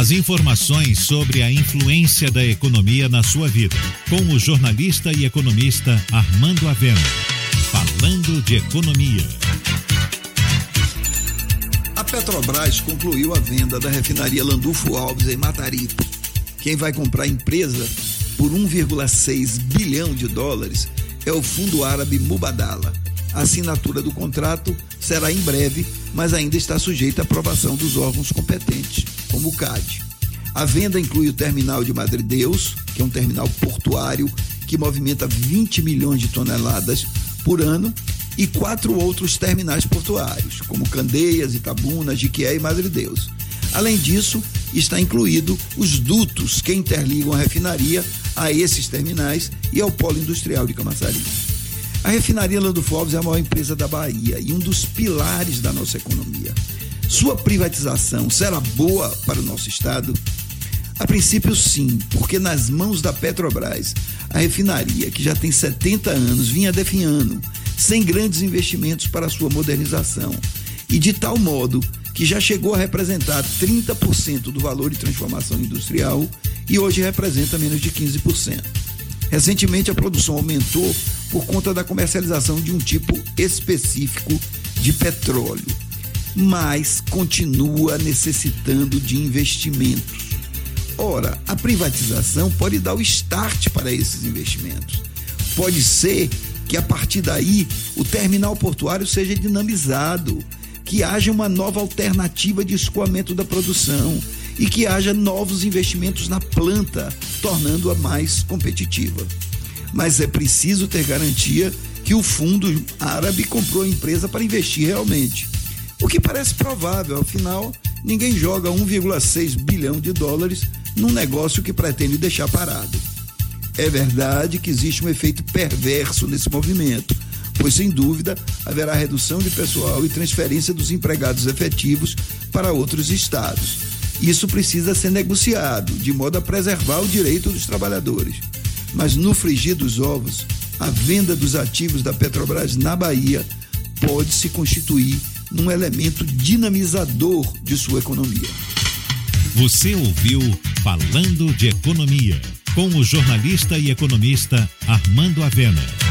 As informações sobre a influência da economia na sua vida, com o jornalista e economista Armando Avena. Falando de economia. A Petrobras concluiu a venda da refinaria Landulfo Alves em Mataripe. Quem vai comprar a empresa por 1,6 bilhão de dólares é o fundo árabe Mubadala. A assinatura do contrato será em breve, mas ainda está sujeita à aprovação dos órgãos competentes, como o CAD. A venda inclui o terminal de Madre Deus, que é um terminal portuário que movimenta 20 milhões de toneladas por ano, e quatro outros terminais portuários, como Candeias, Itabuna, Jiquié e Madre Deus. Além disso, está incluído os dutos que interligam a refinaria a esses terminais e ao polo industrial de Camaçari. A refinaria Lando Forbes é a maior empresa da Bahia e um dos pilares da nossa economia. Sua privatização será boa para o nosso estado? A princípio, sim, porque nas mãos da Petrobras, a refinaria, que já tem 70 anos, vinha definhando, sem grandes investimentos para sua modernização, e de tal modo que já chegou a representar 30% do valor de transformação industrial e hoje representa menos de 15%. Recentemente, a produção aumentou por conta da comercialização de um tipo específico de petróleo, mas continua necessitando de investimentos. Ora, a privatização pode dar o start para esses investimentos. Pode ser que a partir daí o terminal portuário seja dinamizado, que haja uma nova alternativa de escoamento da produção e que haja novos investimentos na planta, tornando-a mais competitiva. Mas é preciso ter garantia que o fundo árabe comprou a empresa para investir realmente. O que parece provável, afinal, ninguém joga 1,6 bilhão de dólares num negócio que pretende deixar parado. É verdade que existe um efeito perverso nesse movimento, pois sem dúvida haverá redução de pessoal e transferência dos empregados efetivos para outros estados. Isso precisa ser negociado, de modo a preservar o direito dos trabalhadores. Mas no frigir dos ovos, a venda dos ativos da Petrobras na Bahia pode se constituir num elemento dinamizador de sua economia. Você ouviu Falando de Economia, com o jornalista e economista Armando Avena.